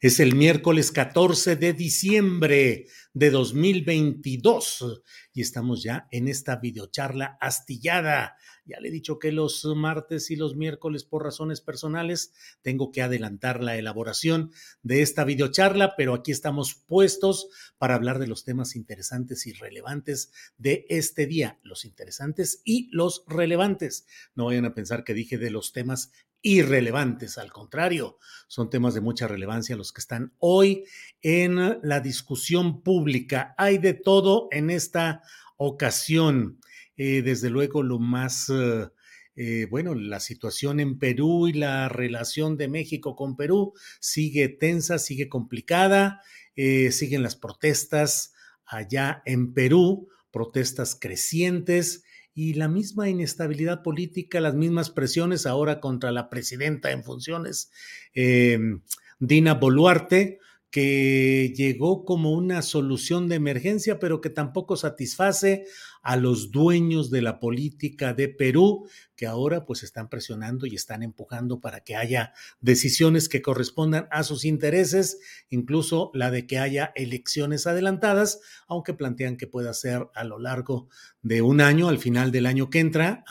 Es el miércoles 14 de diciembre de 2022 y estamos ya en esta videocharla astillada. Ya le he dicho que los martes y los miércoles por razones personales tengo que adelantar la elaboración de esta videocharla, pero aquí estamos puestos para hablar de los temas interesantes y relevantes de este día, los interesantes y los relevantes. No vayan a pensar que dije de los temas irrelevantes, al contrario, son temas de mucha relevancia los que están hoy en la discusión pública. Hay de todo en esta ocasión. Eh, desde luego, lo más, eh, eh, bueno, la situación en Perú y la relación de México con Perú sigue tensa, sigue complicada, siguen las protestas allá en Perú, protestas crecientes y la misma inestabilidad política, las mismas presiones ahora contra la presidenta en funciones, em, Dina Boluarte, que llegó como una solución de emergencia, pero que tampoco satisface a los dueños de la política de Perú, que ahora pues están presionando y están empujando para que haya decisiones que correspondan a sus intereses, incluso la de que haya elecciones adelantadas, aunque plantean que pueda ser a lo largo de un año, al final del año que entra,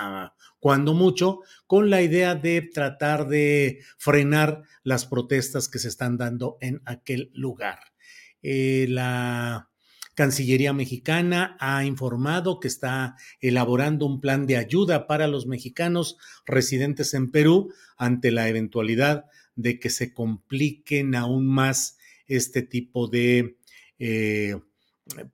cuando mucho, con la idea de tratar de frenar las protestas que se están dando en aquel lugar. Eh, la Cancillería mexicana ha informado que está elaborando un plan de ayuda para los mexicanos residentes en Perú ante la eventualidad de que se compliquen aún más este tipo de eh,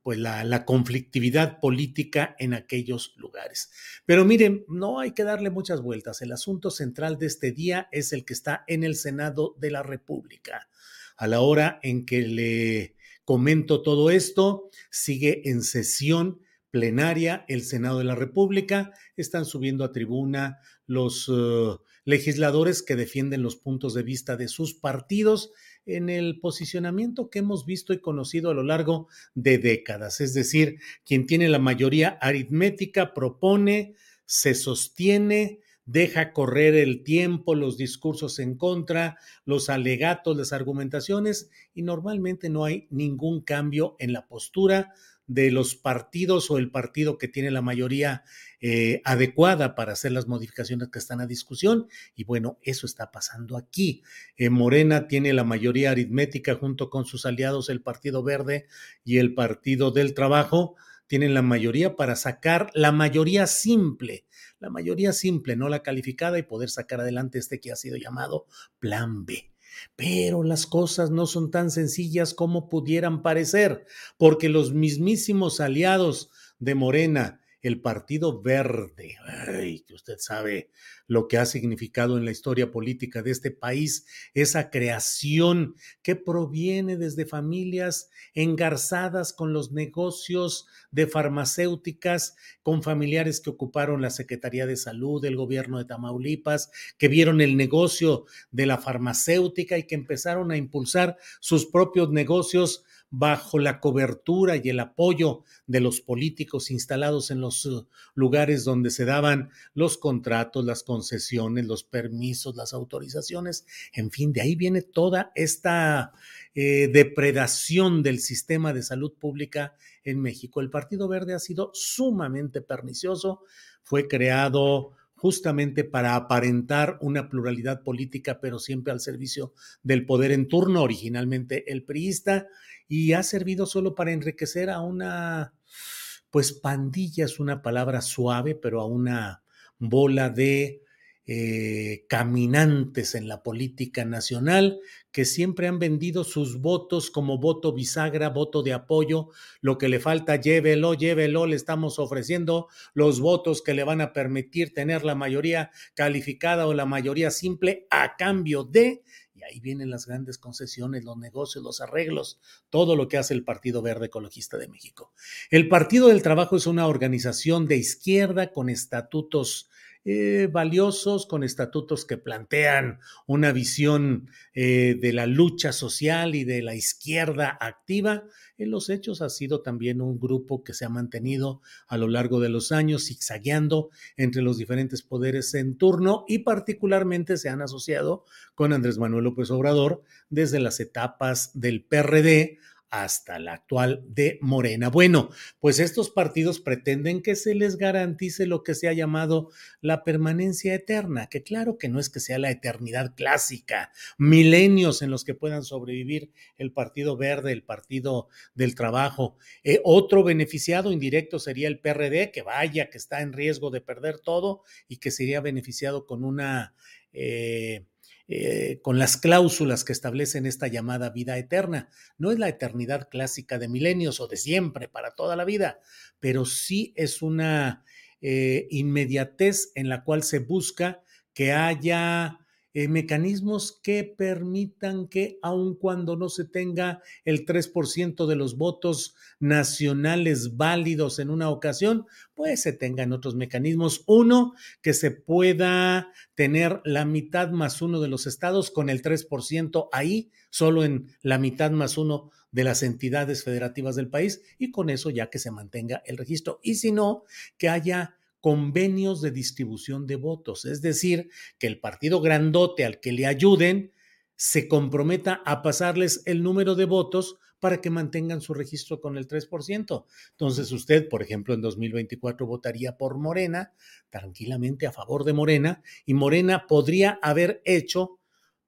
pues la, la, conflictividad política en aquellos lugares. Pero miren, no hay que darle muchas vueltas. El asunto central de este día es el que está en el Senado de la República. A la hora en que le comento todo esto, sigue en sesión plenaria el Senado de la República. Están subiendo a tribuna los uh, legisladores que defienden los puntos de vista de sus partidos en el posicionamiento que hemos visto y conocido a lo largo de décadas. Es decir, quien tiene la mayoría aritmética propone, se sostiene, deja correr el tiempo, los discursos en contra, los alegatos, las argumentaciones y normalmente no hay ningún cambio en la postura de los partidos o el partido que tiene la mayoría eh, adecuada para hacer las modificaciones que están a discusión. Y bueno, eso está pasando aquí. Eh, Morena tiene la mayoría aritmética junto con sus aliados, el Partido Verde y el Partido del Trabajo, tienen la mayoría para sacar la mayoría simple, la mayoría simple, no la calificada, y poder sacar adelante este que ha sido llamado Plan B. Pero las cosas no son tan sencillas como pudieran parecer, porque los mismísimos aliados de Morena, el Partido Verde, ay, que usted sabe lo que ha significado en la historia política de este país, esa creación que proviene desde familias engarzadas con los negocios de farmacéuticas, con familiares que ocuparon la Secretaría de Salud del gobierno de Tamaulipas, que vieron el negocio de la farmacéutica y que empezaron a impulsar sus propios negocios bajo la cobertura y el apoyo de los políticos instalados en los uh, lugares donde se daban los contratos, las concesiones, los permisos, las autorizaciones, en fin, de ahí viene toda esta eh, depredación del sistema de salud pública en México. El Partido Verde ha sido sumamente pernicioso, fue creado justamente para aparentar una pluralidad política, pero siempre al servicio del poder en turno, originalmente el priista, y ha servido solo para enriquecer a una, pues pandilla es una palabra suave, pero a una bola de eh, caminantes en la política nacional que siempre han vendido sus votos como voto bisagra, voto de apoyo. Lo que le falta, llévelo, llévelo, le estamos ofreciendo los votos que le van a permitir tener la mayoría calificada o la mayoría simple a cambio de... Y ahí vienen las grandes concesiones, los negocios, los arreglos, todo lo que hace el Partido Verde Ecologista de México. El Partido del Trabajo es una organización de izquierda con estatutos eh, valiosos, con estatutos que plantean una visión eh, de la lucha social y de la izquierda activa. En los hechos ha sido también un grupo que se ha mantenido a lo largo de los años zigzagueando entre los diferentes poderes en turno y particularmente se han asociado con Andrés Manuel López Obrador desde las etapas del PRD hasta la actual de Morena. Bueno, pues estos partidos pretenden que se les garantice lo que se ha llamado la permanencia eterna, que claro que no es que sea la eternidad clásica, milenios en los que puedan sobrevivir el Partido Verde, el Partido del Trabajo. Eh, otro beneficiado indirecto sería el PRD, que vaya, que está en riesgo de perder todo y que sería beneficiado con una... Eh, eh, con las cláusulas que establecen esta llamada vida eterna. No es la eternidad clásica de milenios o de siempre, para toda la vida, pero sí es una eh, inmediatez en la cual se busca que haya eh, mecanismos que permitan que, aun cuando no se tenga el 3% de los votos nacionales válidos en una ocasión, pues se tengan otros mecanismos. Uno, que se pueda tener la mitad más uno de los estados con el 3% ahí, solo en la mitad más uno de las entidades federativas del país, y con eso ya que se mantenga el registro. Y si no, que haya convenios de distribución de votos, es decir, que el partido grandote al que le ayuden se comprometa a pasarles el número de votos para que mantengan su registro con el 3%. Entonces usted, por ejemplo, en 2024 votaría por Morena, tranquilamente a favor de Morena, y Morena podría haber hecho,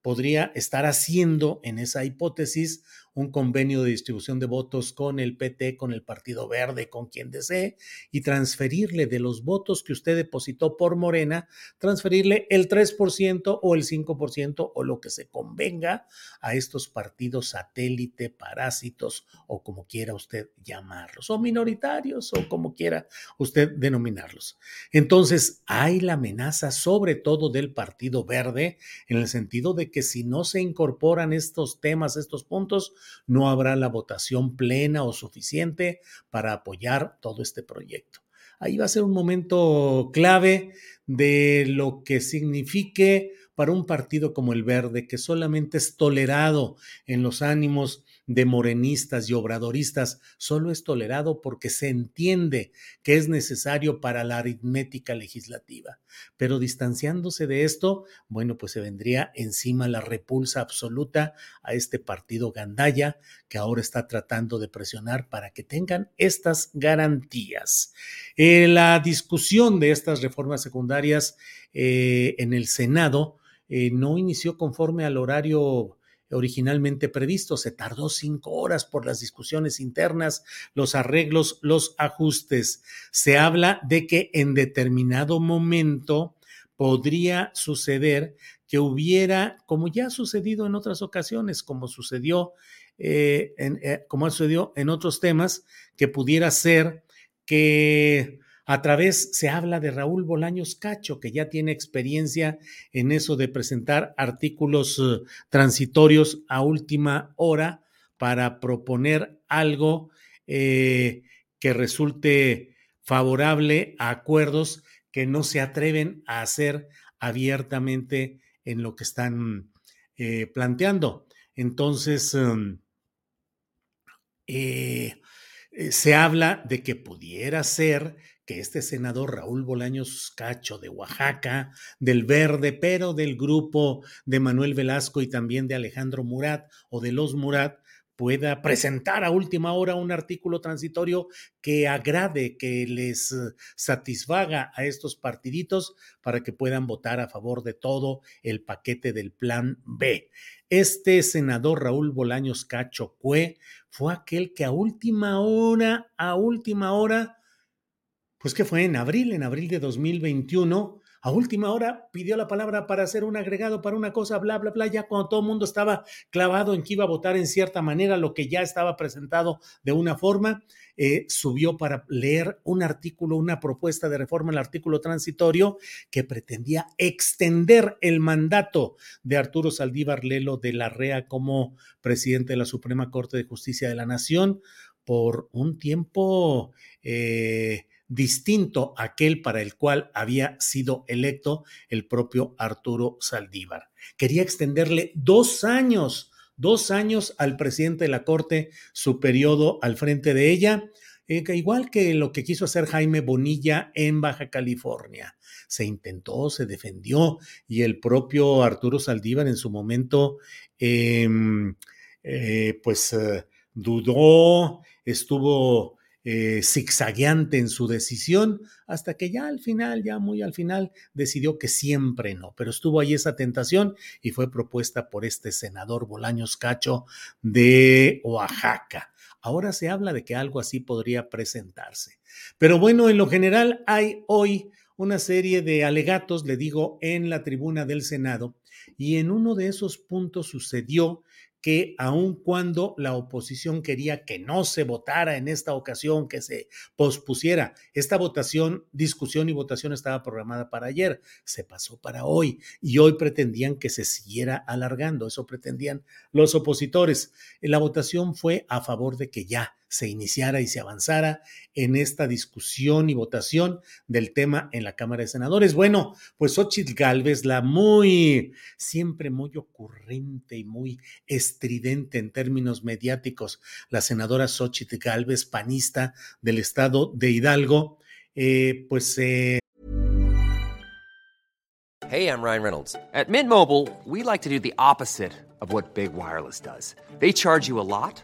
podría estar haciendo en esa hipótesis un convenio de distribución de votos con el PT, con el Partido Verde, con quien desee, y transferirle de los votos que usted depositó por Morena, transferirle el 3% o el 5% o lo que se convenga a estos partidos satélite, parásitos o como quiera usted llamarlos, o minoritarios o como quiera usted denominarlos. Entonces, hay la amenaza sobre todo del Partido Verde en el sentido de que si no se incorporan estos temas, estos puntos, no habrá la votación plena o suficiente para apoyar todo este proyecto. Ahí va a ser un momento clave de lo que signifique para un partido como el Verde, que solamente es tolerado en los ánimos de morenistas y obradoristas solo es tolerado porque se entiende que es necesario para la aritmética legislativa. Pero distanciándose de esto, bueno, pues se vendría encima la repulsa absoluta a este partido gandaya que ahora está tratando de presionar para que tengan estas garantías. Eh, la discusión de estas reformas secundarias eh, en el Senado eh, no inició conforme al horario originalmente previsto. Se tardó cinco horas por las discusiones internas, los arreglos, los ajustes. Se habla de que en determinado momento podría suceder que hubiera, como ya ha sucedido en otras ocasiones, como sucedió, eh, en, eh, como sucedió en otros temas, que pudiera ser que a través se habla de Raúl Bolaños Cacho, que ya tiene experiencia en eso de presentar artículos eh, transitorios a última hora para proponer algo eh, que resulte favorable a acuerdos que no se atreven a hacer abiertamente en lo que están eh, planteando. Entonces, em, se habla de que pudiera ser que este senador Raúl Bolaños Cacho de Oaxaca, del Verde, pero del grupo de Manuel Velasco y también de Alejandro Murat o de los Murat, pueda presentar a última hora un artículo transitorio que agrade, que les eh, satisfaga a estos partiditos para que puedan votar a favor de todo el paquete del plan B. Este senador Raúl Bolaños Cacho Cue fue aquel que a última hora, a última hora, pues que fue en abril, en abril de 2021, a última hora pidió la palabra para hacer un agregado para una cosa, bla, bla, bla, ya cuando todo el mundo estaba clavado en que iba a votar en cierta manera, lo que ya estaba presentado de una forma, eh, subió para leer un artículo, una propuesta de reforma al artículo transitorio que pretendía extender el mandato de Arturo Saldívar Lelo de la REA como presidente de la Suprema Corte de Justicia de la Nación por un tiempo eh, distinto a aquel para el cual había sido electo el propio Arturo Saldívar. Quería extenderle dos años, dos años al presidente de la Corte su periodo al frente de ella, eh, igual que lo que quiso hacer Jaime Bonilla en Baja California. Se intentó, se defendió y el propio Arturo Saldívar en su momento, em, eh, pues eh, dudó, estuvo eh, zigzagueante en su decisión, hasta que ya al final, ya muy al final, decidió que siempre no, pero estuvo ahí esa tentación y fue propuesta por este senador Bolaños Cacho de Oaxaca. Ahora se habla de que algo así podría presentarse. Pero bueno, en lo general hay hoy una serie de alegatos, le digo, en la tribuna del Senado, y en uno de esos puntos sucedió que aun cuando la oposición quería que no se votara en esta ocasión, que se pospusiera, esta votación, discusión y votación estaba programada para ayer, se pasó para hoy y hoy pretendían que se siguiera alargando, eso pretendían los opositores. La votación fue a favor de que ya se iniciara y se avanzara en esta discusión y votación del tema en la Cámara de Senadores. Bueno, pues Xochitl Galvez, la muy, siempre muy ocurrente y muy estridente en términos mediáticos, la senadora Xochitl Galvez, panista del estado de Hidalgo, eh, pues... Eh... Hey, I'm Ryan Reynolds. At Mint Mobile, we like to do the opposite of what Big Wireless does. They charge you a lot.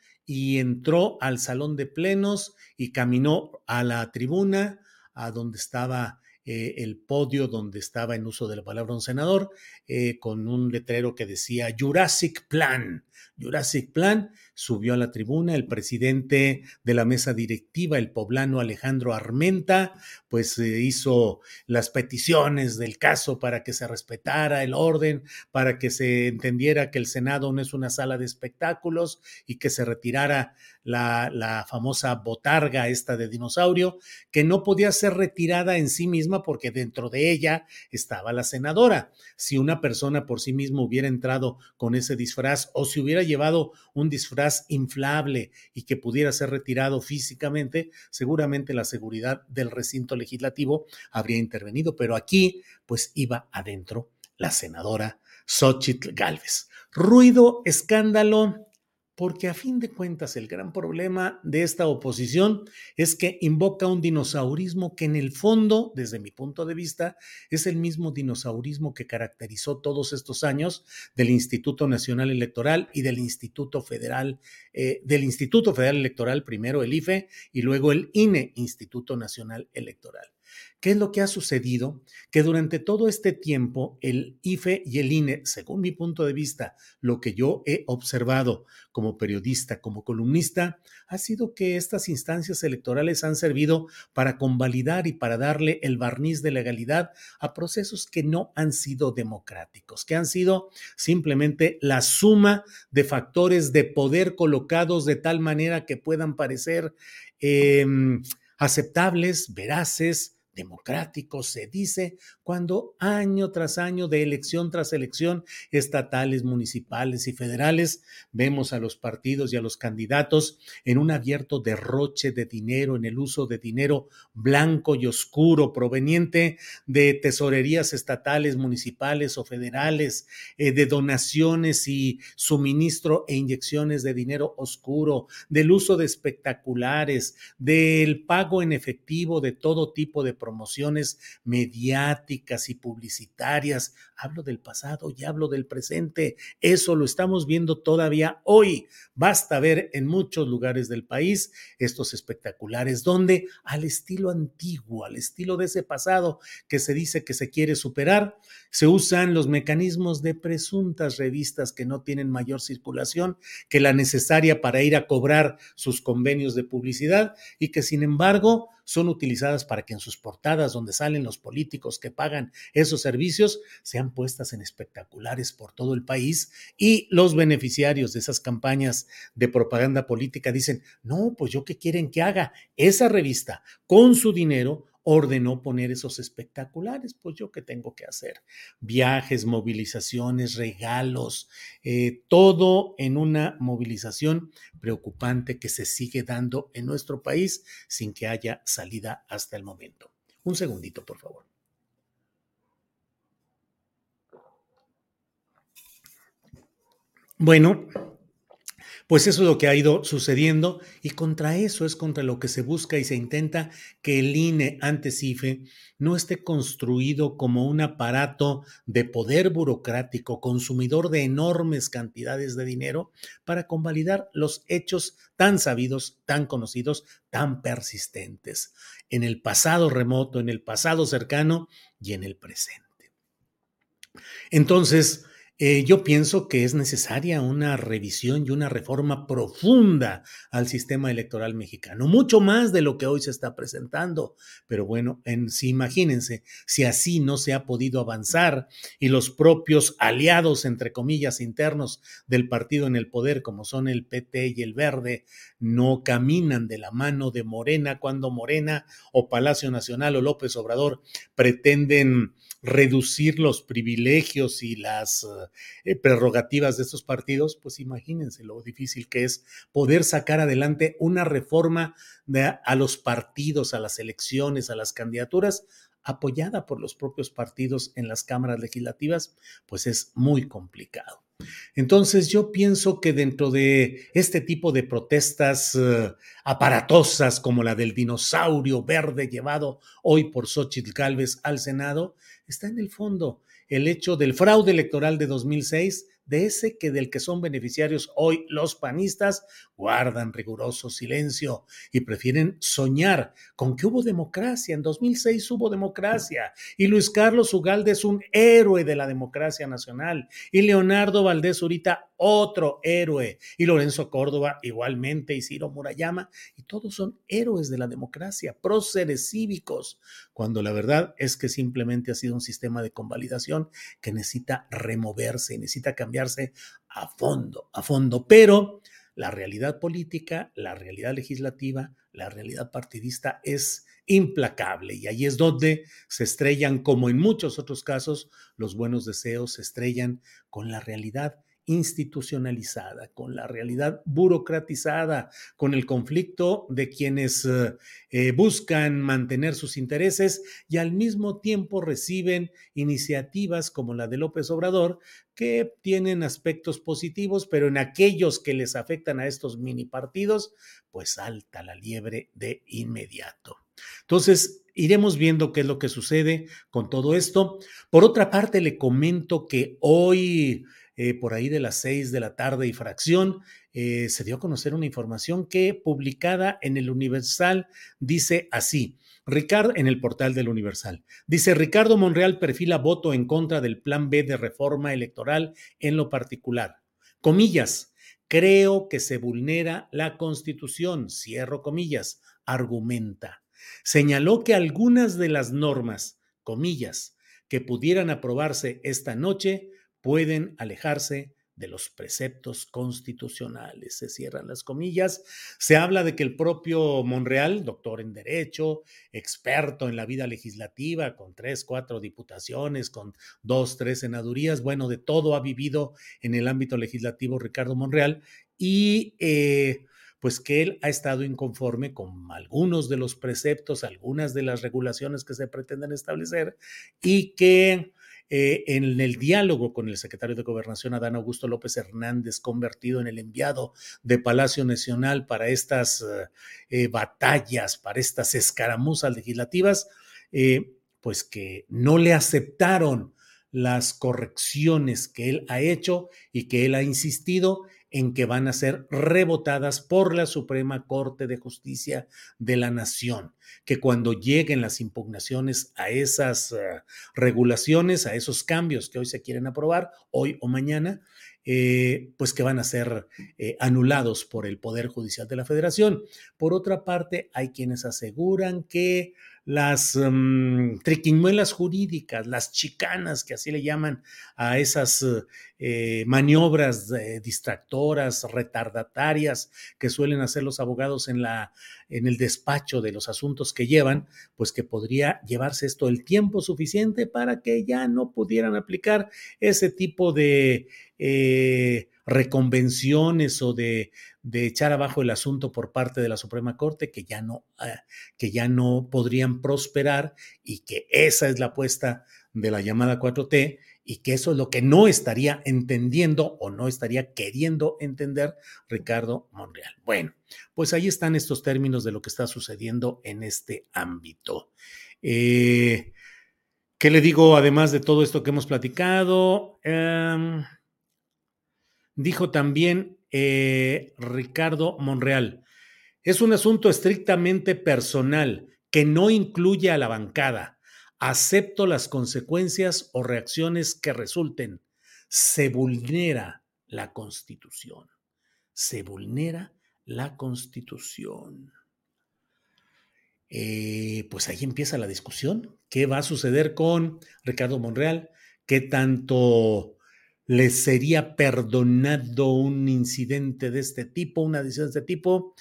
y entró al salón de plenos y caminó a la tribuna, a donde estaba eh, el podio, donde estaba en uso de la palabra un senador, eh, con un letrero que decía Jurassic Plan. Jurassic Plan subió a la tribuna el presidente de la mesa directiva, el poblano Alejandro Armenta, pues eh, hizo las peticiones del caso para que se respetara el orden, para que se entendiera que el Senado no es una sala de espectáculos y que se retirara la, la famosa botarga esta de dinosaurio, que no podía ser retirada en sí misma porque dentro de ella estaba la senadora. Si una persona por sí misma hubiera entrado con ese disfraz o si hubiera llevado un disfraz inflable y que pudiera ser retirado físicamente, seguramente la seguridad del recinto legislativo habría intervenido, pero aquí pues iba adentro la senadora Xochitl Galvez. Ruido, escándalo, porque a fin de cuentas el gran problema de esta oposición es que invoca un dinosaurismo que en el fondo, desde mi punto de vista, es el mismo dinosaurismo que caracterizó todos estos años del Instituto Nacional Electoral y del Instituto Federal, eh, del Instituto Federal Electoral, primero el IFE y luego el INE, Instituto Nacional Electoral. ¿Qué es lo que ha sucedido? Que durante todo este tiempo el IFE y el INE, según mi punto de vista, lo que yo he observado como periodista, como columnista, ha sido que estas instancias electorales han servido para convalidar y para darle el barniz de legalidad a procesos que no han sido democráticos, que han sido simplemente la suma de factores de poder colocados de tal manera que puedan parecer eh, aceptables, veraces, democrático, se dice, cuando año tras año, de elección tras elección, estatales, municipales y federales, vemos a los partidos y a los candidatos en un abierto derroche de dinero, en el uso de dinero blanco y oscuro proveniente de tesorerías estatales, municipales o federales, eh, de donaciones y suministro e inyecciones de dinero oscuro, del uso de espectaculares, del pago en efectivo de todo tipo de promociones mediáticas y publicitarias. Hablo del pasado y hablo del presente. Eso lo estamos viendo todavía hoy. Basta ver en muchos lugares del país estos espectaculares donde al estilo antiguo, al estilo de ese pasado que se dice que se quiere superar, se usan los mecanismos de presuntas revistas que no tienen mayor circulación que la necesaria para ir a cobrar sus convenios de publicidad y que sin embargo son utilizadas para que en sus portadas donde salen los políticos que pagan esos servicios sean puestas en espectaculares por todo el país y los beneficiarios de esas campañas de propaganda política dicen, no, pues yo qué quieren que haga esa revista con su dinero ordenó poner esos espectaculares, pues yo qué tengo que hacer. Viajes, movilizaciones, regalos, eh, todo en una movilización preocupante que se sigue dando en nuestro país sin que haya salida hasta el momento. Un segundito, por favor. Bueno, pues eso es lo que ha ido sucediendo y contra eso es contra lo que se busca y se intenta que el INE ante CIFE no esté construido como un aparato de poder burocrático, consumidor de enormes cantidades de dinero para convalidar los hechos tan sabidos, tan conocidos, tan persistentes en el pasado remoto, en el pasado cercano y en el presente. Entonces, eh, yo pienso que es necesaria una revisión y una reforma profunda al sistema electoral mexicano, mucho más de lo que hoy se está presentando. Pero bueno, en, si imagínense, si así no se ha podido avanzar y los propios aliados, entre comillas, internos del partido en el poder, como son el PT y el Verde, no caminan de la mano de Morena cuando Morena o Palacio Nacional o López Obrador pretenden reducir los privilegios y las eh, prerrogativas de estos partidos, pues imagínense lo difícil que es poder sacar adelante una reforma a los partidos, a las elecciones, a las candidaturas, apoyada por los propios partidos en las cámaras legislativas, pues es muy complicado. Entonces yo pienso que dentro de este tipo de protestas eh, aparatosas como la del dinosaurio verde llevado hoy por Xochitl Gálvez al Senado, está en el fondo el hecho del fraude electoral de 2006 de ese que del que son beneficiarios hoy los panistas, guardan riguroso silencio y prefieren soñar con que hubo democracia. En 2006 hubo democracia y Luis Carlos Ugalde es un héroe de la democracia nacional y Leonardo Valdés Urita otro héroe y Lorenzo Córdoba igualmente y Ciro Murayama y todos son héroes de la democracia, próceres cívicos, cuando la verdad es que simplemente ha sido un sistema de convalidación que necesita removerse, necesita cambiar a fondo, a fondo. Pero la realidad política, la realidad legislativa, la realidad partidista es implacable y ahí es donde se estrellan, como en muchos otros casos, los buenos deseos se estrellan con la realidad institucionalizada, con la realidad burocratizada, con el conflicto de quienes eh, eh, buscan mantener sus intereses y al mismo tiempo reciben iniciativas como la de López Obrador, que tienen aspectos positivos, pero en aquellos que les afectan a estos mini partidos, pues salta la liebre de inmediato. Entonces, iremos viendo qué es lo que sucede con todo esto. Por otra parte, le comento que hoy, eh, por ahí de las seis de la tarde y fracción, eh, se dio a conocer una información que publicada en el Universal dice así. Ricardo, en el portal del Universal. Dice, Ricardo Monreal perfila voto en contra del plan B de reforma electoral en lo particular. Comillas, creo que se vulnera la constitución, cierro comillas, argumenta. Señaló que algunas de las normas, comillas, que pudieran aprobarse esta noche pueden alejarse de los preceptos constitucionales. Se cierran las comillas. Se habla de que el propio Monreal, doctor en Derecho, experto en la vida legislativa, con tres, cuatro diputaciones, con dos, tres senadurías, bueno, de todo ha vivido en el ámbito legislativo Ricardo Monreal y... Eh, pues que él ha estado inconforme con algunos de los preceptos, algunas de las regulaciones que se pretenden establecer y que eh, en el diálogo con el secretario de Gobernación, Adán Augusto López Hernández, convertido en el enviado de Palacio Nacional para estas eh, batallas, para estas escaramuzas legislativas, eh, pues que no le aceptaron las correcciones que él ha hecho y que él ha insistido en que van a ser rebotadas por la Suprema Corte de Justicia de la Nación, que cuando lleguen las impugnaciones a esas uh, regulaciones, a esos cambios que hoy se quieren aprobar, hoy o mañana, eh, pues que van a ser eh, anulados por el Poder Judicial de la Federación. Por otra parte, hay quienes aseguran que las um, triquiñuelas jurídicas, las chicanas, que así le llaman a esas eh, maniobras distractoras, retardatarias que suelen hacer los abogados en, la, en el despacho de los asuntos que llevan, pues que podría llevarse esto el tiempo suficiente para que ya no pudieran aplicar ese tipo de eh, reconvenciones o de, de, echar abajo el asunto por parte de la Suprema Corte que ya no, ah, que ya no podrían prosperar y que esa es la apuesta de la llamada 4T y que eso es lo que no estaría entendiendo o no estaría queriendo entender Ricardo Monreal. Bueno, pues ahí están estos términos de lo que está sucediendo en este ámbito. Eh, ¿Qué le digo además de todo esto que hemos platicado? Eh, dijo también eh, Ricardo Monreal. Es un asunto estrictamente personal que no incluye a la bancada. Acepto las consecuencias o reacciones que resulten. Se vulnera la constitución. Se vulnera la constitución. Eh, pues ahí empieza la discusión. ¿Qué va a suceder con Ricardo Monreal? ¿Qué tanto les sería perdonado un incidente de este tipo, una decisión de este tipo.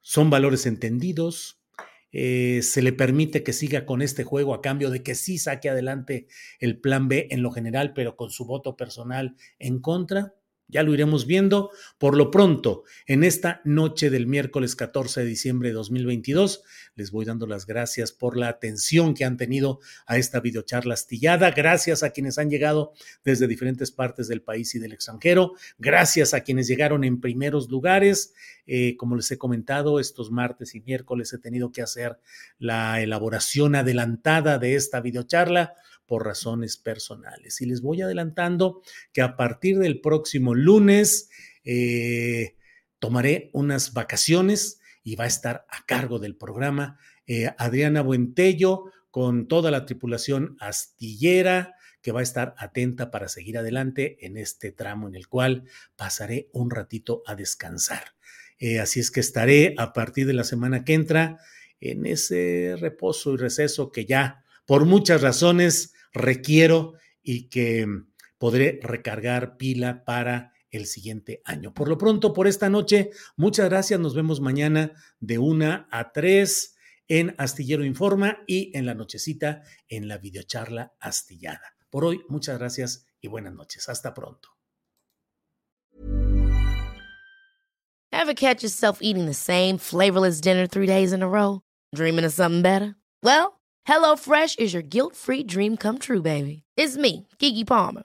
Son valores entendidos. Eh, se le permite que siga con este juego a cambio de que sí saque adelante el plan B en lo general, pero con su voto personal en contra. Ya lo iremos viendo. Por lo pronto, en esta noche del miércoles 14 de diciembre de 2022, les voy dando las gracias por la atención que han tenido a esta videocharla astillada. Gracias a quienes han llegado desde diferentes partes del país y del extranjero. Gracias a quienes llegaron en primeros lugares. Eh, como les he comentado, estos martes y miércoles he tenido que hacer la elaboración adelantada de esta videocharla por razones personales. Y les voy adelantando que a partir del próximo lunes eh, tomaré unas vacaciones y va a estar a cargo del programa eh, Adriana Buentello con toda la tripulación astillera que va a estar atenta para seguir adelante en este tramo en el cual pasaré un ratito a descansar. Eh, así es que estaré a partir de la semana que entra en ese reposo y receso que ya por muchas razones requiero y que podré recargar pila para el siguiente año. Por lo pronto, por esta noche, muchas gracias. Nos vemos mañana de una a tres en Astillero Informa y en la nochecita en la videocharla astillada. Por hoy, muchas gracias y buenas noches. Hasta pronto. Ever catch yourself eating the same flavorless dinner three days in a row? Dreaming of something better? Well, HelloFresh is your guilt-free dream come true, baby. It's me, Kiki Palmer.